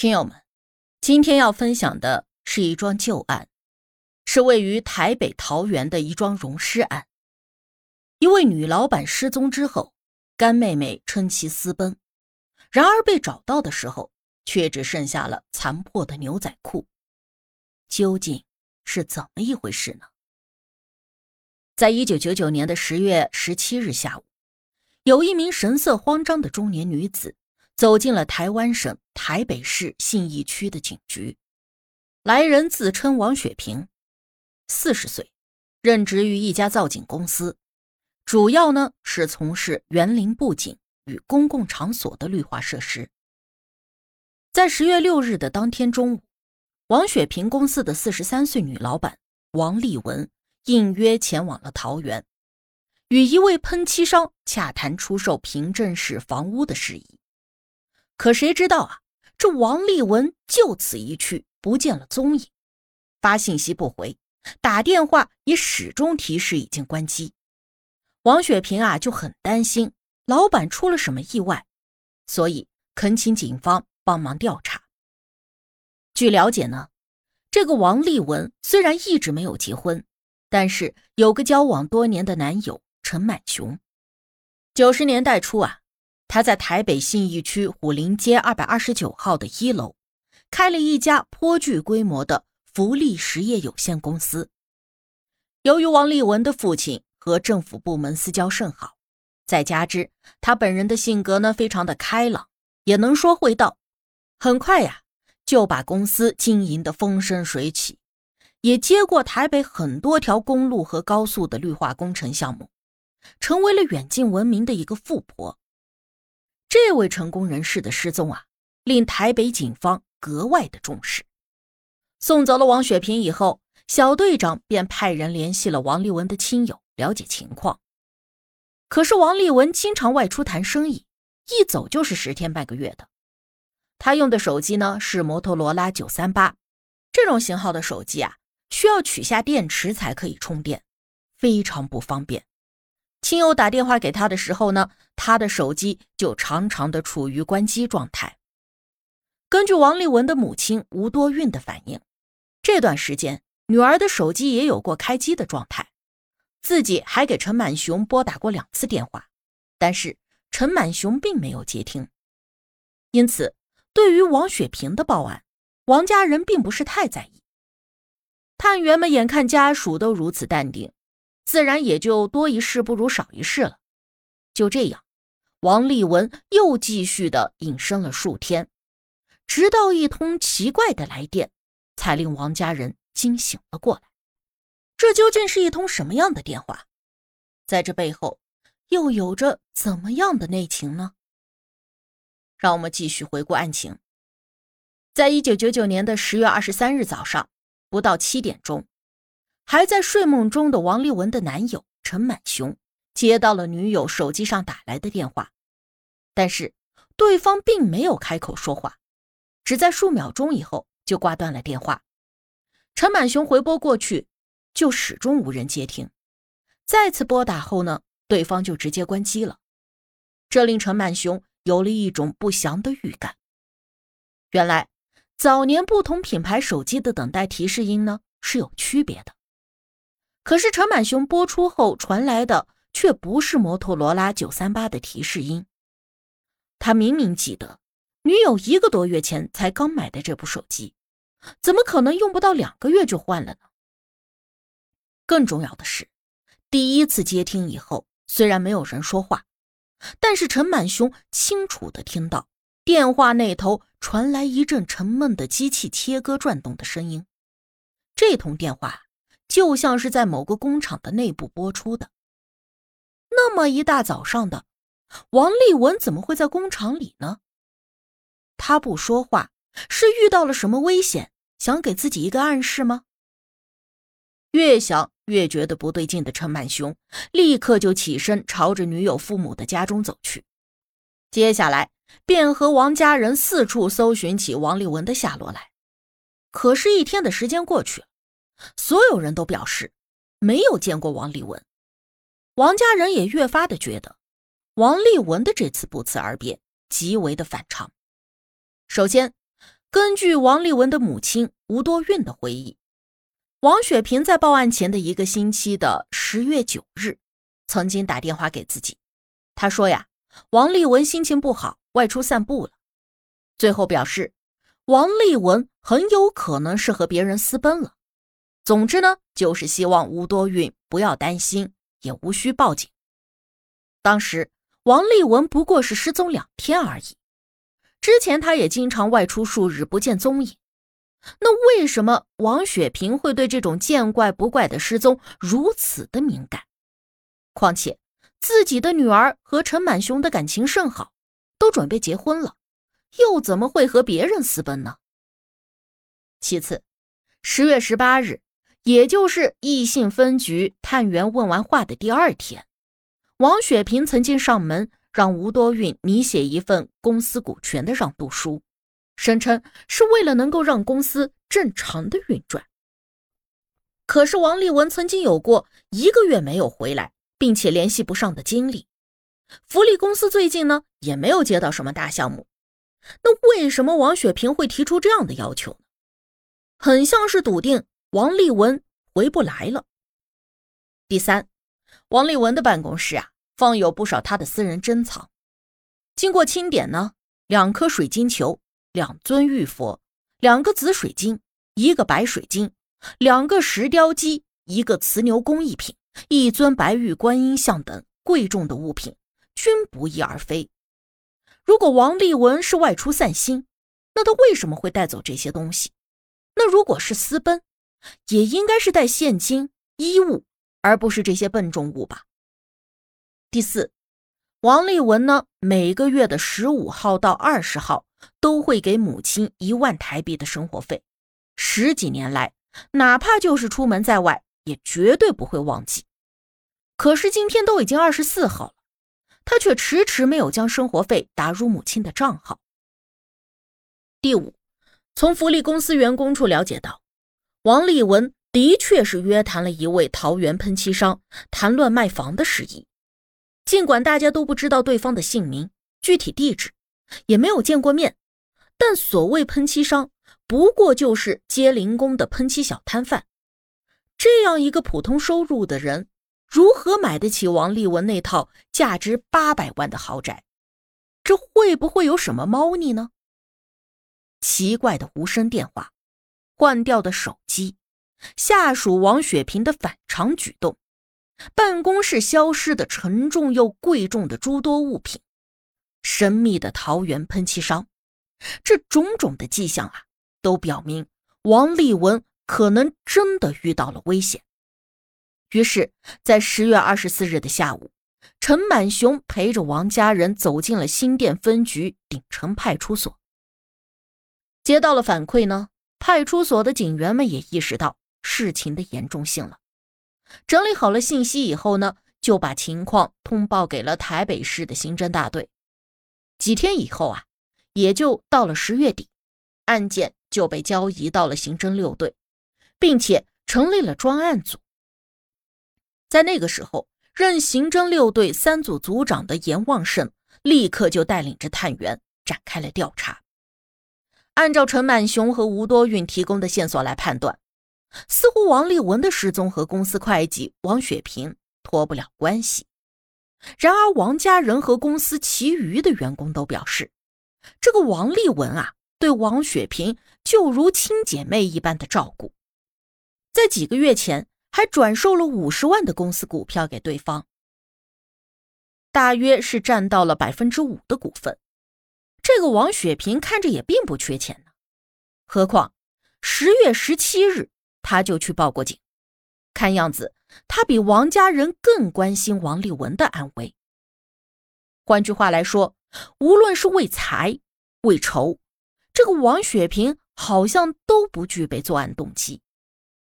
听友们，今天要分享的是一桩旧案，是位于台北桃园的一桩溶尸案。一位女老板失踪之后，干妹妹称其私奔，然而被找到的时候，却只剩下了残破的牛仔裤。究竟是怎么一回事呢？在一九九九年的十月十七日下午，有一名神色慌张的中年女子。走进了台湾省台北市信义区的警局，来人自称王雪萍，四十岁，任职于一家造景公司，主要呢是从事园林布景与公共场所的绿化设施。在十月六日的当天中午，王雪萍公司的四十三岁女老板王丽文应约前往了桃园，与一位喷漆商洽谈出售平镇市房屋的事宜。可谁知道啊，这王立文就此一去不见了踪影，发信息不回，打电话也始终提示已经关机。王雪萍啊就很担心老板出了什么意外，所以恳请警方帮忙调查。据了解呢，这个王立文虽然一直没有结婚，但是有个交往多年的男友陈满雄。九十年代初啊。他在台北信义区虎林街二百二十九号的一楼，开了一家颇具规模的福利实业有限公司。由于王立文的父亲和政府部门私交甚好，再加之他本人的性格呢非常的开朗，也能说会道，很快呀就把公司经营的风生水起，也接过台北很多条公路和高速的绿化工程项目，成为了远近闻名的一个富婆。这位成功人士的失踪啊，令台北警方格外的重视。送走了王雪萍以后，小队长便派人联系了王立文的亲友，了解情况。可是王立文经常外出谈生意，一走就是十天半个月的。他用的手机呢是摩托罗拉九三八，这种型号的手机啊，需要取下电池才可以充电，非常不方便。亲友打电话给他的时候呢，他的手机就常常的处于关机状态。根据王立文的母亲吴多运的反应，这段时间女儿的手机也有过开机的状态，自己还给陈满雄拨打过两次电话，但是陈满雄并没有接听。因此，对于王雪萍的报案，王家人并不是太在意。探员们眼看家属都如此淡定。自然也就多一事不如少一事了。就这样，王立文又继续的隐身了数天，直到一通奇怪的来电，才令王家人惊醒了过来。这究竟是一通什么样的电话？在这背后，又有着怎么样的内情呢？让我们继续回顾案情。在一九九九年的十月二十三日早上，不到七点钟。还在睡梦中的王立文的男友陈满雄接到了女友手机上打来的电话，但是对方并没有开口说话，只在数秒钟以后就挂断了电话。陈满雄回拨过去，就始终无人接听。再次拨打后呢，对方就直接关机了，这令陈满雄有了一种不祥的预感。原来，早年不同品牌手机的等待提示音呢是有区别的。可是陈满雄播出后传来的却不是摩托罗拉九三八的提示音。他明明记得女友一个多月前才刚买的这部手机，怎么可能用不到两个月就换了呢？更重要的是，第一次接听以后，虽然没有人说话，但是陈满雄清楚的听到电话那头传来一阵沉闷的机器切割转动的声音。这通电话。就像是在某个工厂的内部播出的。那么一大早上的，王立文怎么会在工厂里呢？他不说话，是遇到了什么危险，想给自己一个暗示吗？越想越觉得不对劲的陈满雄，立刻就起身朝着女友父母的家中走去。接下来便和王家人四处搜寻起王立文的下落来。可是，一天的时间过去，所有人都表示没有见过王立文。王家人也越发的觉得王立文的这次不辞而别极为的反常。首先，根据王立文的母亲吴多运的回忆，王雪萍在报案前的一个星期的十月九日，曾经打电话给自己。她说呀，王立文心情不好，外出散步了。最后表示，王立文很有可能是和别人私奔了。总之呢，就是希望吴多运不要担心，也无需报警。当时王立文不过是失踪两天而已。之前他也经常外出数日不见踪影，那为什么王雪萍会对这种见怪不怪的失踪如此的敏感？况且自己的女儿和陈满雄的感情甚好，都准备结婚了，又怎么会和别人私奔呢？其次，十月十八日，也就是易信分局探员问完话的第二天，王雪萍曾经上门。让吴多运拟写一份公司股权的让渡书，声称是为了能够让公司正常的运转。可是王立文曾经有过一个月没有回来，并且联系不上的经历。福利公司最近呢也没有接到什么大项目，那为什么王雪萍会提出这样的要求呢？很像是笃定王立文回不来了。第三，王立文的办公室啊。放有不少他的私人珍藏，经过清点呢，两颗水晶球，两尊玉佛，两个紫水晶，一个白水晶，两个石雕鸡，一个瓷牛工艺品，一尊白玉观音像等贵重的物品，均不翼而飞。如果王立文是外出散心，那他为什么会带走这些东西？那如果是私奔，也应该是带现金、衣物，而不是这些笨重物吧？第四，王丽文呢，每个月的十五号到二十号都会给母亲一万台币的生活费，十几年来，哪怕就是出门在外，也绝对不会忘记。可是今天都已经二十四号了，他却迟迟没有将生活费打入母亲的账号。第五，从福利公司员工处了解到，王立文的确是约谈了一位桃园喷漆商，谈论卖房的事宜。尽管大家都不知道对方的姓名、具体地址，也没有见过面，但所谓喷漆商不过就是接零工的喷漆小摊贩。这样一个普通收入的人，如何买得起王立文那套价值八百万的豪宅？这会不会有什么猫腻呢？奇怪的无声电话，换掉的手机，下属王雪萍的反常举动。办公室消失的沉重又贵重的诸多物品，神秘的桃园喷漆商，这种种的迹象啊，都表明王立文可能真的遇到了危险。于是，在十月二十四日的下午，陈满雄陪着王家人走进了新店分局鼎城派出所。接到了反馈呢，派出所的警员们也意识到事情的严重性了。整理好了信息以后呢，就把情况通报给了台北市的刑侦大队。几天以后啊，也就到了十月底，案件就被交移到了刑侦六队，并且成立了专案组。在那个时候，任刑侦六队三组组长的严旺胜立刻就带领着探员展开了调查。按照陈满雄和吴多运提供的线索来判断。似乎王立文的失踪和公司会计王雪萍脱不了关系。然而，王家人和公司其余的员工都表示，这个王立文啊，对王雪萍就如亲姐妹一般的照顾，在几个月前还转售了五十万的公司股票给对方，大约是占到了百分之五的股份。这个王雪萍看着也并不缺钱呢，何况十月十七日。他就去报过警，看样子他比王家人更关心王立文的安危。换句话来说，无论是为财、为仇，这个王雪萍好像都不具备作案动机，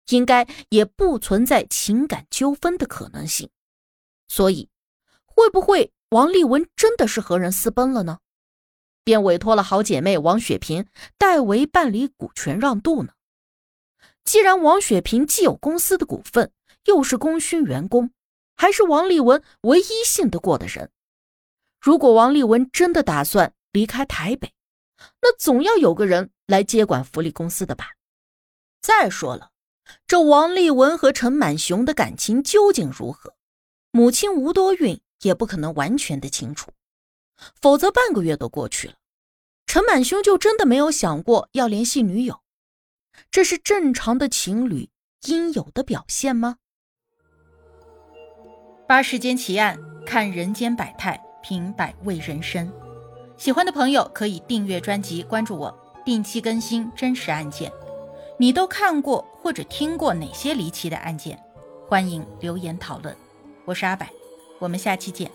应该也不存在情感纠纷的可能性。所以，会不会王立文真的是和人私奔了呢？便委托了好姐妹王雪萍代为办理股权让渡呢？既然王雪萍既有公司的股份，又是功勋员工，还是王丽文唯一信得过的人，如果王丽文真的打算离开台北，那总要有个人来接管福利公司的吧？再说了，这王丽文和陈满雄的感情究竟如何，母亲吴多运也不可能完全的清楚，否则半个月都过去了，陈满兄就真的没有想过要联系女友？这是正常的情侣应有的表现吗？八世间奇案，看人间百态，品百味人生。喜欢的朋友可以订阅专辑，关注我，定期更新真实案件。你都看过或者听过哪些离奇的案件？欢迎留言讨论。我是阿柏，我们下期见。